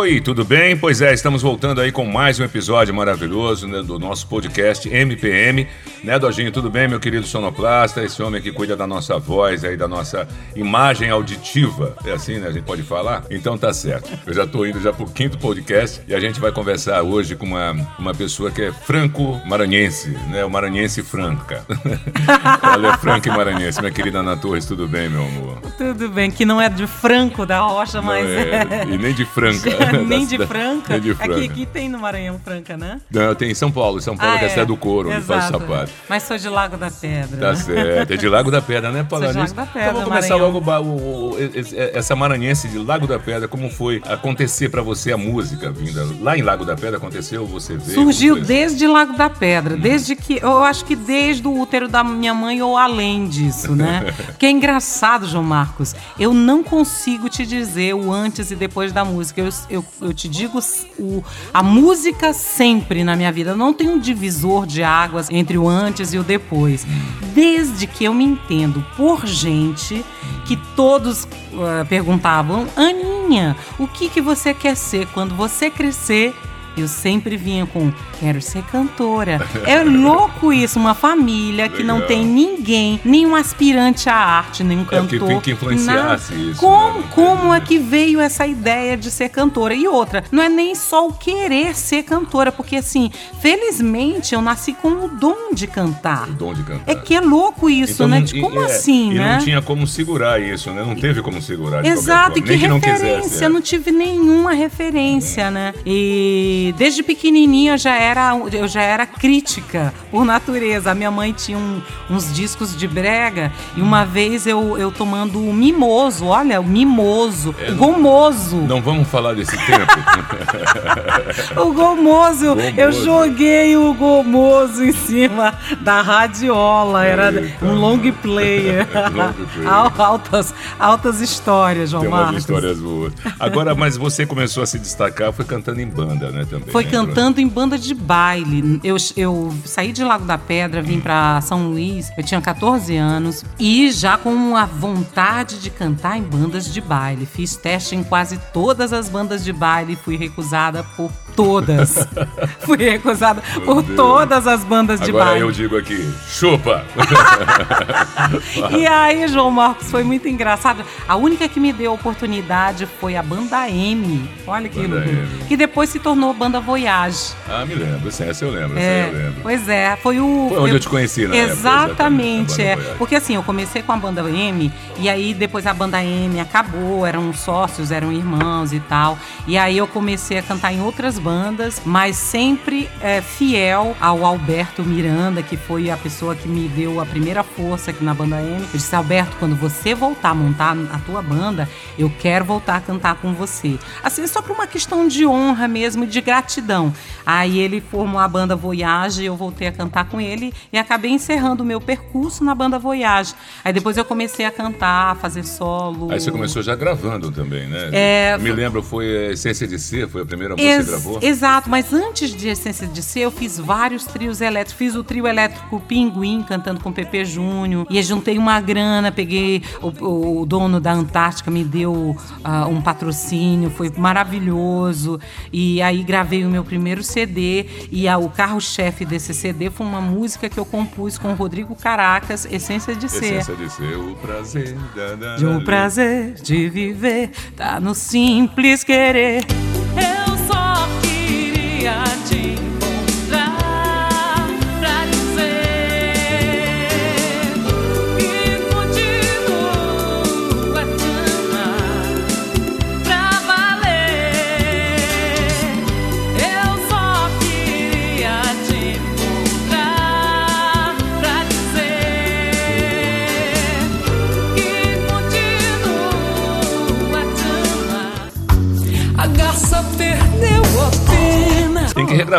Oi, tudo bem? Pois é, estamos voltando aí com mais um episódio maravilhoso né, do nosso podcast MPM. Né, Dojinho, tudo bem, meu querido sonoplasta? Esse homem que cuida da nossa voz aí, da nossa imagem auditiva. É assim, né? A gente pode falar? Então tá certo. Eu já tô indo já pro quinto podcast e a gente vai conversar hoje com uma, uma pessoa que é franco-maranhense, né? O maranhense franca. Ela é franca e maranhense. Minha querida Ana Torres, tudo bem, meu amor? Tudo bem, que não é de Franco da Rocha, mas é... E nem de Franca. nem de Franca. Nem de Franca. Aqui, aqui tem no Maranhão Franca, né? Não, tem em São Paulo. São Paulo, Ah, que é a é. cidade do couro, onde faz sapato. Mas sou de Lago da Pedra. Tá né? certo. É de Lago da Pedra, né, Paula? Sou de Lago da Pedra, Então vamos começar Maranhão. logo o o- esse- essa maranhense de Lago da Pedra. Como foi acontecer pra você a música vinda? Lá em Lago da Pedra aconteceu? Você veio? Surgiu desde Lago da Pedra, desde que. Eu acho que desde o útero da minha mãe ou além disso, né? que é engraçado, João Marcos. Eu não consigo te dizer o antes e depois da música. Eu, eu, eu te digo o, a música sempre na minha vida. Não tem um divisor de águas entre o antes e o depois. Desde que eu me entendo por gente que todos ah, perguntavam, Aninha, o que, que você quer ser quando você crescer? Eu sempre vinha com quero ser cantora. É louco isso, uma família que não Legal. tem ninguém, nenhum aspirante à arte, nenhum É, cantor. tem que influenciasse nada. isso, Como, né? Não como é que veio essa ideia de ser cantora? E outra, não é nem só o querer ser cantora, porque assim, felizmente eu nasci com o dom de cantar. O dom de cantar. É que é louco isso, Então, né? não- De e- como é, assim, e né? não tinha como segurar isso, né? Não teve como segurar Exato, e que que não referência, quisesse. é. não tive nenhuma referência, né? E desde pequenininha eu já era, eu já era crítica por natureza. A minha mãe tinha um- uns discos de brega e uma vez eu, eu tomando o mimoso, olha, o mimoso, É, o não- gomoso. Não vamos falar desse tempo. O gomoso, eu Gomoso. joguei o gomoso em cima da radiola, era Eita. um long player. Long player. Al- altas, altas histórias, João Tem umas Marcos. histórias boas. Agora, mas você começou a se destacar, foi cantando em banda, né, também. Foi né? cantando em banda de baile. Eu, eu saí de Lago da Pedra, vim pra São Luís, eu tinha 14 anos e já com a vontade de cantar em bandas de baile. Fiz teste em quase todas as bandas de baile e fui recusada por todas. fui recusada por Deus. todas as bandas de Agora baile. eu digo aqui, chupa! E aí, João Marcos, foi muito engraçado. A única que me deu oportunidade foi a banda M. Olha que Banda. M. Que depois se tornou banda Voyage. ah, me lembro, essa essa eu lembro, essa É, eu lembro. pois é, foi o. Foi onde eu te conheci, época, Exatamente, exatamente, a é. Voyage. Porque assim, eu comecei com a banda M, e aí depois a banda M acabou, eram sócios, eram irmãos e tal. E aí eu comecei a cantar em outras bandas, mas sempre é, fiel ao Alberto Miranda, que foi a pessoa que me deu a primeira força aqui na banda M. Eu disse, Alberto, quando você voltar a montar a tua banda, eu quero voltar a cantar com você. Assim, só por uma questão de honra mesmo, de gratidão. Aí ele formou a banda Voyage, eu voltei a cantar com ele e acabei encerrando o meu percurso na banda Voyage. Aí depois eu comecei a cantar, a fazer solo. Aí você começou já gravando também, né? É, Me lembro, foi Essência de Ser, foi a primeira que você gravou? Exato, mas antes de Essência de Ser, eu fiz vários trios elétricos. Fiz o trio elétrico Pinguim, cantando com Pepe Júnior. E juntei uma grana, peguei. O, o dono da Antártica me deu ah, um patrocínio, foi maravilhoso. E aí gravei o meu primeiro CD. E a- o carro-chefe desse CD foi uma música que eu compus com o Rodrigo Caracas, Essência de Ser. Essência de Ser, o prazer da, da, De um prazer de viver, tá no simples querer.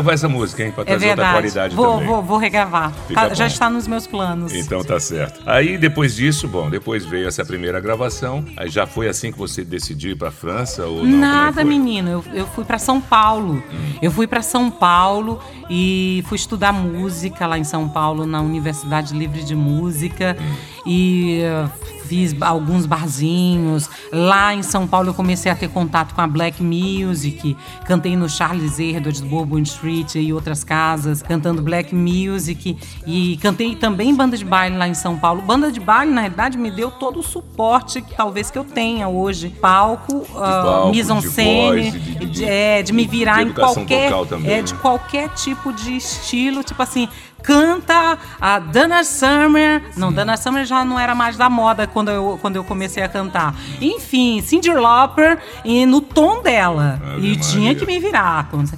Regravar essa música, hein? Pra É trazer outra verdade. qualidade Vou, também. vou, vou regravar. Tá- já está nos meus planos. Então tá certo. Aí depois disso, bom, depois veio essa primeira gravação. Aí já foi assim que você decidiu ir pra França ou não? É Nada, menino. Eu, eu fui pra São Paulo. Eu fui pra São Paulo e fui estudar música lá em São Paulo, na Universidade Livre de Música. E eh, fiz alguns barzinhos. Lá em São Paulo eu comecei a ter contato com a Black Music. Cantei no Charles Edwards, Bourbon Street e outras casas, cantando Black Music. E cantei também banda de baile lá em São Paulo. Banda de baile, na realidade, me deu todo o suporte que talvez que eu tenha hoje. Palco, ah, palco, mise en de de- de- é, de me virar em qualquer, também, é, né? de qualquer tipo de estilo, tipo assim, canta a Dana Summer. Não, Dana Summer já não era mais da moda quando eu, quando eu comecei a cantar. Enfim, Cyndi Lauper e no tom dela. Ave e tinha Maria. que me virar. Você-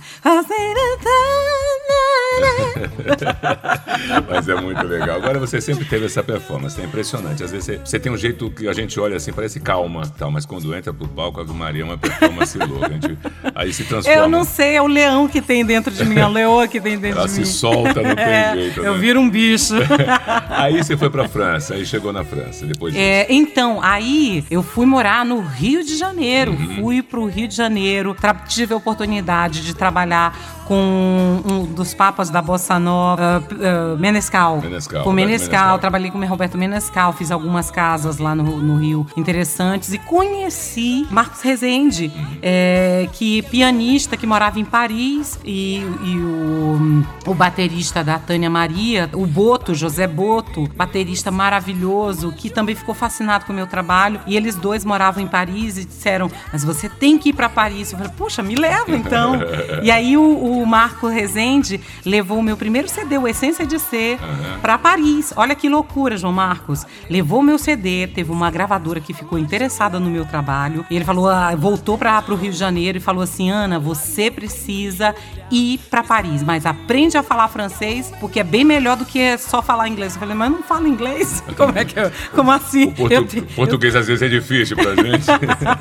Mas é muito legal. Agora você sempre teve essa performance, é impressionante. Às vezes você, você tem um jeito que a gente olha assim, parece calma, tal, mas quando entra pro palco, a Maria é uma performance louca. Gente, aí se transforma. Eu não sei, é o leão que tem dentro de mim, a leoa que tem dentro Ela de se mim. solta, não tem É, jeito. eu né? viro um bicho. Aí você foi pra França, aí chegou na França, depois disso. É, então, aí eu fui morar no Rio de Janeiro. Uhum. Fui pro Rio de Janeiro. Tive a oportunidade de trabalhar com um dos papas da Bossa Nova, uh, uh, Menescal. Menescal, Com Menescal. Menescal. Trabalhei com o Roberto Menescal. Fiz algumas casas lá no, no Rio interessantes. E conheci Marcos Rezende, Uhum. é, que pianista que morava em Paris. E, e o, o baterista da Tânia Maria, o Boto, José Boto, baterista maravilhoso, que também ficou fascinado com o meu trabalho. E eles dois moravam em Paris e disseram: Mas você tem que ir para Paris. Eu falei: Puxa, me leva então. e aí o, o Marco Rezende levou o meu primeiro CD, o Essência de Ser, para Paris. Olha que loucura, João Marcos. Levou o meu CD, teve uma gravadora que ficou interessada no meu trabalho. E ele falou: ah, voltou para o Rio de Janeiro e falou assim: Ana, você precisa ir para Paris, mas aprende a falar francês, porque é bem melhor do que só falar inglês. Eu falei, mas eu não falo inglês? Como é que eu, Como assim? Portu- Eu te- eu- Português às vezes é difícil pra gente.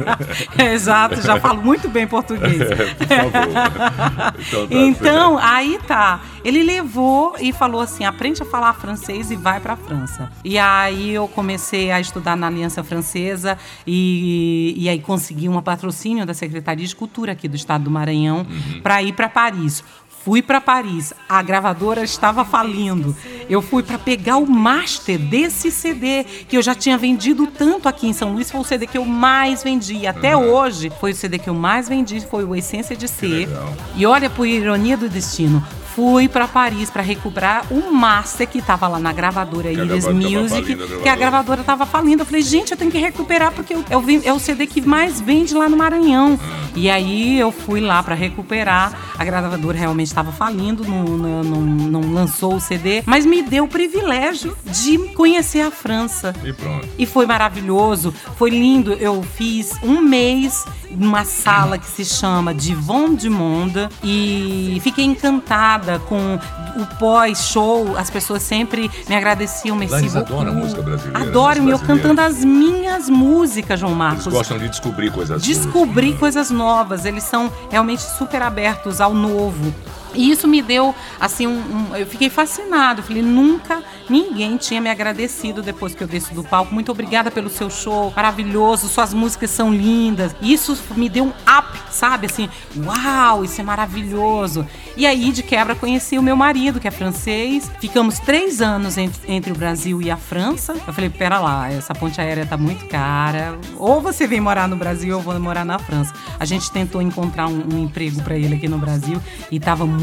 Exato, já falo muito bem português. Por favor. Então, Então, aí tá. Ele levou e falou assim: aprende a falar francês e vai pra França. E aí eu comecei a estudar na Aliança Francesa e, e aí consegui um patrocínio da Secretaria de Cultura aqui do estado do Maranhão pra ir pra Paris. Fui para Paris, a gravadora estava falindo. Eu fui para pegar o master desse CD que eu já tinha vendido tanto aqui em São Luís, foi o CD que eu mais vendi até hoje. Foi o CD que eu mais vendi, foi o Essência de Ser. E olha, por ironia do destino, fui para Paris para recuperar o master que estava lá na gravadora a Iris gravadora tava Music, falindo, a que a gravadora. gravadora estava falindo. Eu falei, gente, eu tenho que recuperar porque eu, eu é o CD que mais vende lá no Maranhão. E aí eu fui lá para recuperar. A gravadora realmente estava falindo, não, não, não- não lançou o CD, mas me deu o privilégio de conhecer a França. E pronto. E foi maravilhoso, foi lindo. Eu fiz um mês numa sala que se chama Divon du Monde e fiquei encantada com o pós-show. As pessoas sempre me agradeciam, eles adoram a música brasileira, né, Adoram, e eu cantando as minhas músicas, João Eles Marcos gostam de descobrir coisas descobrir boas. coisas novas. Eles são realmente super abertos ao novo. E isso me deu, assim, um, um- eu fiquei fascinado. Falei, nunca ninguém tinha me agradecido depois que eu desci do palco. Muito obrigada pelo seu show, maravilhoso, suas músicas são lindas. Isso me deu um up, sabe? Assim, uau, isso é maravilhoso. E aí, de quebra, conheci o meu marido, que é francês. Ficamos três anos entre, entre o Brasil e a França. Eu falei, pera lá, essa ponte aérea tá muito cara. Ou você vem morar no Brasil ou eu vou morar na França. A gente tentou encontrar um, um emprego para ele aqui no Brasil e tava muito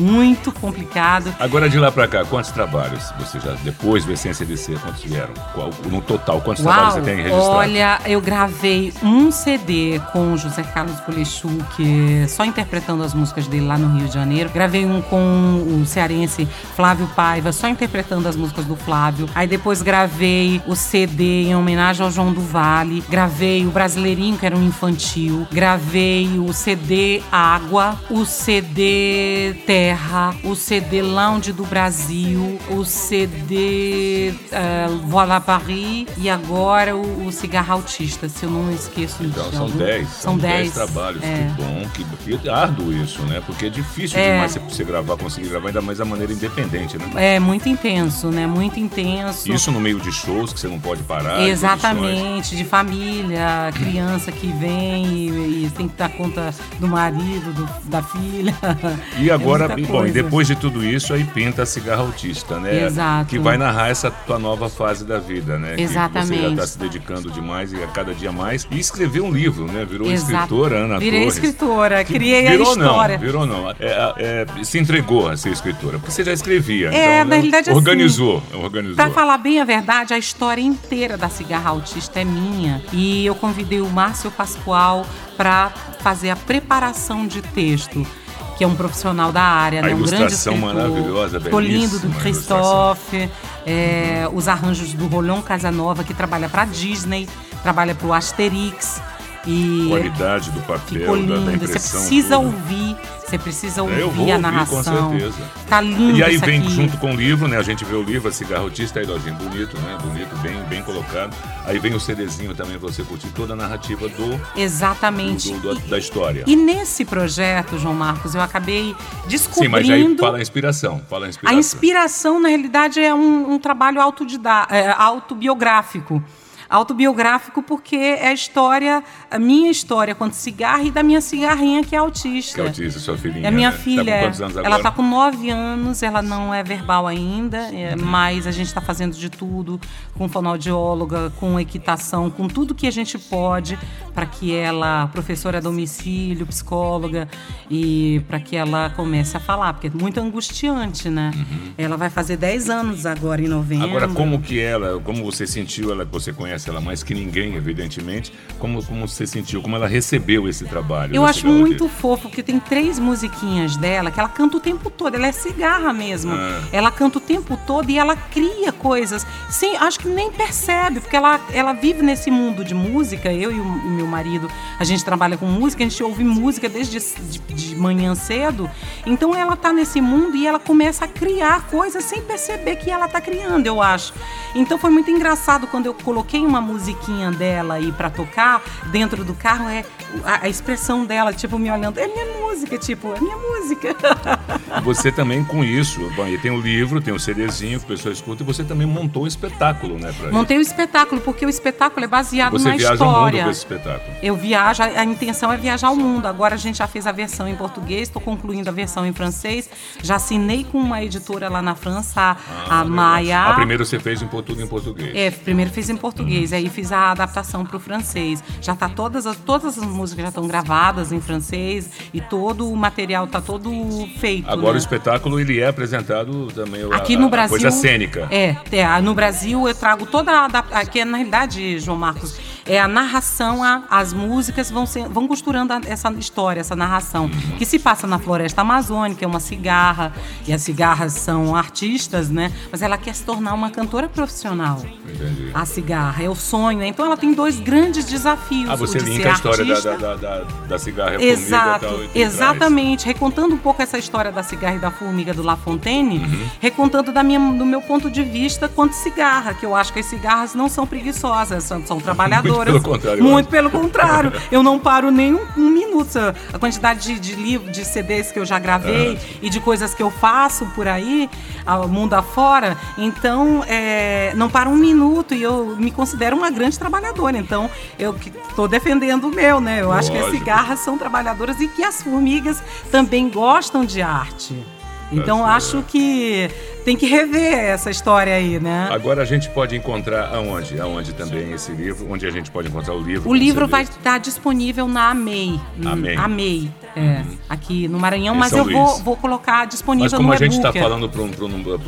complicado. Agora de lá pra cá, quantos trabalhos você já, depois do Essência Ser, quantos vieram? Qual, no total, quantos trabalhos você tem registrado? olha, eu gravei um CD com o José Carlos que só interpretando as músicas dele lá no Rio de Janeiro. Gravei um com o cearense Flávio Paiva, só interpretando as músicas do Flávio. Aí depois gravei o CD em homenagem ao João do Vale. Gravei o Brasileirinho, que era um infantil. Gravei o CD Água, o CD Terra Terra, o CD Lounge do Brasil, o CD uh, Voilà Paris e agora o, o Cigarro Autista, se eu não esqueço Então, de são algum. 10. São 10 trabalhos. É. Que bom, que, que árduo isso, né? Porque é difícil É. demais você, gravar, conseguir gravar, ainda mais da maneira independente, né? É muito intenso, né? Muito intenso. Isso no meio de shows que você não pode parar. Exatamente, de família, criança que vem e, e tem que dar conta do marido, do- da filha. E agora, É e, bom, e coisa. depois de tudo isso, aí pinta a cigarra autista, né? Exato. Que vai narrar essa tua nova fase da vida, né? Que você já Exatamente. está se dedicando demais e a cada dia mais. E escreveu um livro, né? Virou Exato. escritora, Ana Virei Torres. escritora, Que criei a virou história. Não, virou não. É, é, se entregou a ser escritora, porque você já escrevia. É, então, na né, realidade, assim, Organizou, organizou. Pra falar bem a verdade, a história inteira da Cigarra Autista é minha. E eu convidei o Márcio Pascoal para fazer a preparação de texto. Que é um profissional da área, A né? um grande escritor. maravilhosa, Ficou lindo, do belíssima Christophe. é, os arranjos do Rolon Casanova, que trabalha para Disney, trabalha para o Asterix. E Qualidade do papel, ficou da, da lindo. Você impressão. precisa ouvir, você precisa ouvir É, eu vou a ouvir, narração. com certeza. Tá lindo E aí vem aqui. junto com o livro, né? A gente vê o livro, a cigarra autista, aí, Lojinha, bonito, né? Bonito, bem, bem colocado. Aí vem o CDzinho também, pra você curtir toda a narrativa do, Exatamente. do- do- da história. E nesse projeto, João Marcos, eu acabei descobrindo. Sim, mas aí fala a inspiração. Fala a A inspiração. inspiração, na realidade, é um, um trabalho autodida- é, autobiográfico. Autobiográfico porque é a história, a minha história quanto cigarra e da minha cigarrinha que é autista. Que é autista, sua filhinha. É minha né? filha. Tá anos agora? Ela está com nove anos, ela não é verbal ainda, é, mas a gente está fazendo de tudo com fonoaudióloga, com equitação, com tudo que a gente pode para que ela, professora a domicílio, psicóloga, e para que ela comece a falar, porque é muito angustiante, né? Ela vai fazer 10 anos agora em novembro. Uhum. Agora, como que ela, como você sentiu ela, que você conhece ela mais que ninguém, evidentemente, como, como você sentiu, como ela recebeu esse trabalho? Eu acho muito fofo, porque tem três musiquinhas dela que ela canta o tempo todo. Ela é cigarra mesmo. Ah. Ela canta o tempo todo e ela cria coisas. Sim, acho que nem percebe, porque ela, ela vive nesse mundo de música. Eu e o meu marido, a gente trabalha com música, a gente ouve música desde de, de manhã cedo. Então ela tá nesse mundo e ela começa a criar coisas sem perceber que ela tá criando, eu acho. Então foi muito engraçado quando eu coloquei uma musiquinha dela aí pra tocar dentro do carro, é a, a expressão dela, tipo, me olhando, é minha música, tipo, é minha música. Você também com isso, bom, e tem o livro, tem o CDzinho que a pessoa escuta, e você também montou um espetáculo, né? Montei o espetáculo, porque o espetáculo é baseado Você na viaja ao mundo história. com esse espetáculo. Eu viajo, a intenção é viajar ao mundo. Agora a gente já fez a versão em português, estou concluindo a versão em francês. Já assinei com uma editora lá na França, a, a Ah, legal. Maia. A primeira você fez em tudo em português. É, primeiro fiz em português, aí fiz a adaptação para o francês. Já tá todas as todas as músicas já estão gravadas em francês e todo o material tá todo feito. Agora né? o espetáculo ele é apresentado também Aqui a- no Brasil. coisa cênica. É, é, no Brasil eu trago toda a adap- Aqui, na realidade, João Marcos, é a narração, a- as músicas vão, ser, vão costurando a- essa história, essa narração, que se passa na floresta amazônica, é uma cigarra, e as cigarras são artistas, né? Mas ela quer se tornar uma cantora profissional. Entendi. A cigarra, é o sonho, né? Então ela tem dois grandes desafios. Ah, você linka a história da, da, da, da, cigarra e Exato, formiga e tal, exatamente. Recontando um pouco essa história da cigarra e da formiga do La Fontaine, Uhum. recontando da minha, do meu ponto de vista quanto cigarra, que eu acho que as cigarras não são preguiçosas, são, são trabalhadoras. Pelo contrário, eu Muito acho. pelo contrário. Eu não paro nem um, um minuto. A quantidade de, de livros, de CDs que eu já gravei e de coisas que eu faço por aí, ao mundo afora. Então, é, não paro um minuto e eu me considero uma grande trabalhadora. Então, eu estou defendendo o meu, né? Eu acho que as Lógico. cigarras são trabalhadoras e que as formigas também gostam de arte. Então, Tá acho que tem que rever essa história aí, né? Agora a gente pode encontrar aonde? Aonde também esse livro? Onde a gente pode encontrar o livro? O livro vai estar disponível na AMEI. AMEI. AMEI, é, aqui no Maranhão, mas eu vou, vou colocar Mas disponível como no a a gente e-book. está falando para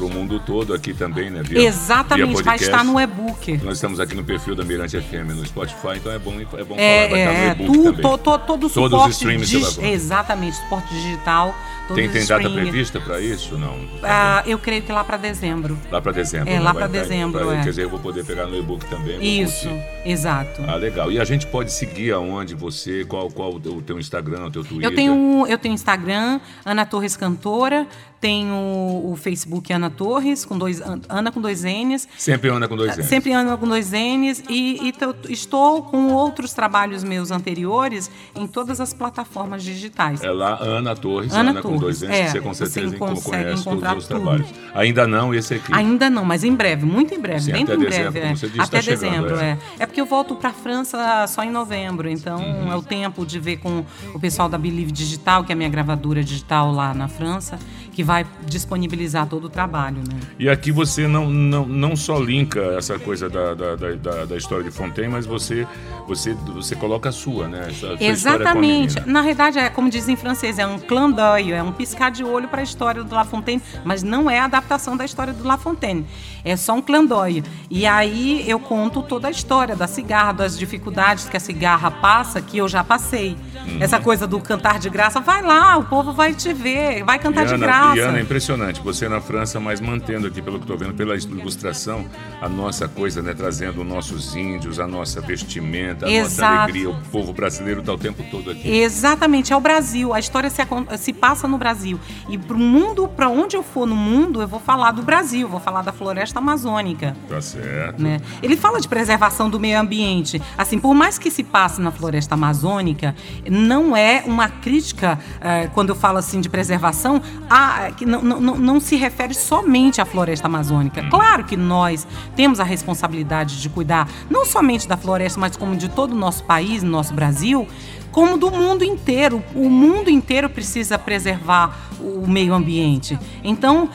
o mundo todo aqui também, né? Via, Exatamente, via vai estar no e-book. Nós estamos aqui no perfil da Mirante FM no Spotify, então é bom, é bom É, falar, vai estar é, no é, e-book tu- também. to- to- todo o Todos os suporte streams dig- Exatamente, suporte digital. todos Tem, tem data prevista para isso? Não. Ah, eu creio que lá para dezembro. Lá para dezembro. É, né? lá pra estar- dezembro, pra- é. Quer dizer, eu vou poder pegar no e-book também. Isso, exato. Ah, legal. E a gente pode seguir aonde você, qual, qual o teu Instagram, o teu Twitter? Eu tenho, eu tenho Instagram, Ana Torres Cantora, tenho o Facebook Ana Torres, com dois, Ana com dois N's. Sempre Ana com dois N's. Sempre Ana com dois N's. E, e estou com outros trabalhos meus anteriores em todas as plataformas digitais. É lá, Ana Torres, Ana Ana, com dois Torres, N's, é, que você com certeza consegue conhece todos os tudo. trabalhos. Ainda não esse aqui. Ainda não, mas em breve, muito em breve, Sim, bem até em dezembro, breve. é. disse, até tá chegando, dezembro, é. é. É porque eu volto para França só em novembro, então Uhum. é o tempo de ver com o pessoal da Believe Digital, que é a minha gravadora digital lá na França, que vai disponibilizar todo o trabalho, né? E aqui você não, não, não só linka essa coisa da, da, da, da- história de Fontaine, mas você, você, você coloca a sua, né? Essa, Exatamente. Na verdade, é como diz em francês, é um d'œil, é um piscar de olho para a história do La Fontaine, mas não é a adaptação da história do La Fontaine. É só um d'œil. E aí eu conto toda a história da cigarra, das dificuldades que a cigarra passa, que eu já passei. Uhum. Essa coisa do cantar de graça, vai lá, o povo vai te ver, vai cantar E de Ana, graça. E Ana, é impressionante. Você na França, mas mantendo aqui, pelo que estou vendo, pela ilustração, a nossa coisa, né? Trazendo nossos índios, a nossa vestimenta, a nossa Exato. alegria. O povo brasileiro está o tempo todo aqui. Exatamente, é o Brasil. A história se, se passa no Brasil. E pro mundo, para onde eu for no mundo, eu vou falar do Brasil, vou falar da floresta amazônica. Tá certo. né? Ele fala de preservação do meio ambiente. Assim, por mais que se passe na floresta amazônica, não é uma crítica, eh, quando eu falo assim de preservação, a, que não, não, não- se refere somente à floresta amazônica. Claro que nós temos a responsabilidade de cuidar não somente da floresta, mas como de todo o nosso país, nosso Brasil, como do mundo inteiro. O mundo inteiro precisa preservar o meio ambiente. Então,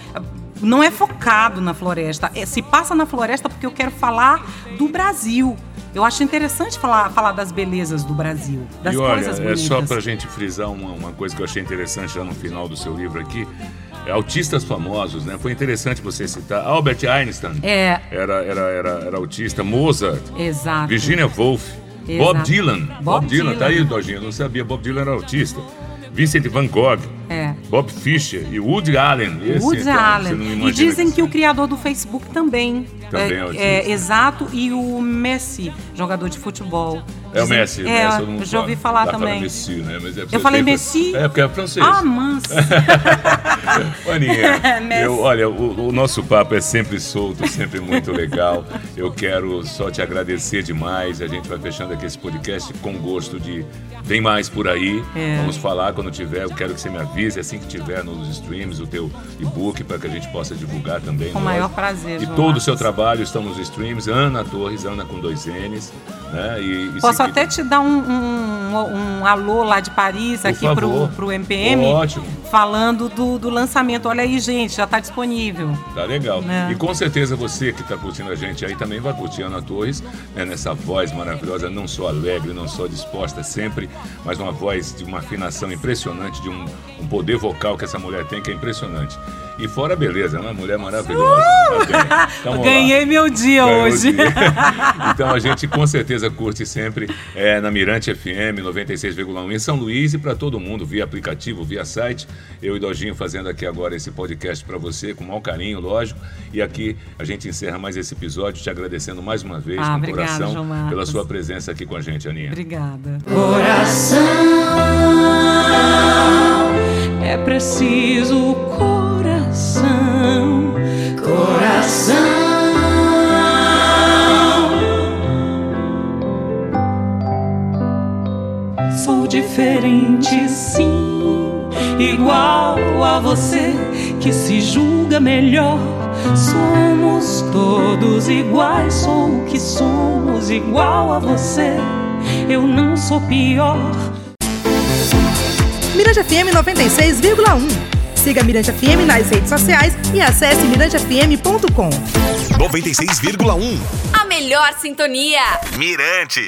não é focado na floresta. É, se passa na floresta porque eu quero falar do Brasil. Eu acho interessante falar, falar das belezas do Brasil, das e olha, coisas é bonitas. só pra gente frisar uma, uma coisa que eu achei interessante já no final do seu livro aqui. É, autistas famosos, né? Foi interessante você citar. Albert Einstein É. era, era, era, era autista. Mozart. Exato. Virginia Woolf. Exato. Bob Dylan. Bob, Bob Dylan, tá Dylan. aí, Dojinha. Eu não sabia. Bob Dylan era autista. Vincent Van Gogh. É. Bob Fischer e Woody Allen. Esse, Woody então, Allen. E dizem que o seja. criador do Facebook também. Também é é, é, exato. E o Messi, jogador de futebol. É o Messi, o É, Messi, eu já ouvi fala. falar também. Messi, né? Mas é Eu falei Messi? É, porque é francês. Ah, manso. Aninha, Messi. eu, olha, o, o nosso papo é sempre solto, sempre muito legal. Eu quero só te agradecer demais. A gente vai fechando aqui esse podcast com gosto de vem mais por aí. É. Vamos falar quando tiver. Eu quero que você me avise assim que tiver nos streams o teu e-book para que a gente possa divulgar também. Com o maior prazer, E João todo o seu trabalho está nos streams. Ana Torres, Ana com dois N's. Né? E, e Posso seguir- até te dar um, um, um alô lá de Paris, Por aqui pro, favor. pro MPM, Ótimo. falando do, do lançamento. Olha aí, gente, já está disponível. Tá legal. Né? E com certeza você que está curtindo a gente aí também vai curtir a Ana Torres, né, nessa voz maravilhosa, não só alegre, não só disposta sempre, mas uma voz de uma afinação impressionante, de um, um poder vocal que essa mulher tem que é impressionante. E fora a beleza, né? Uma mulher maravilhosa. Tá bem. Tamo lá. Ganhei meu dia Ganhou hoje. dia. então a gente com certeza curte sempre é, na Mirante FM 96,1 em São Luís e para todo mundo, via aplicativo, via site. Eu e Dojinho fazendo aqui agora esse podcast para você, com o maior carinho, lógico. E aqui a gente encerra mais esse episódio, te agradecendo mais uma vez, Ah, com obrigada, coração, pela sua presença aqui com a gente, Aninha. Obrigada. É preciso você que se julga melhor. Somos todos iguais, sou o que somos, igual a você. Eu não sou pior. Mirante FM 96,1. Siga Mirante FM nas redes sociais e acesse mirantefm.com. 96,1. A melhor sintonia. Mirante.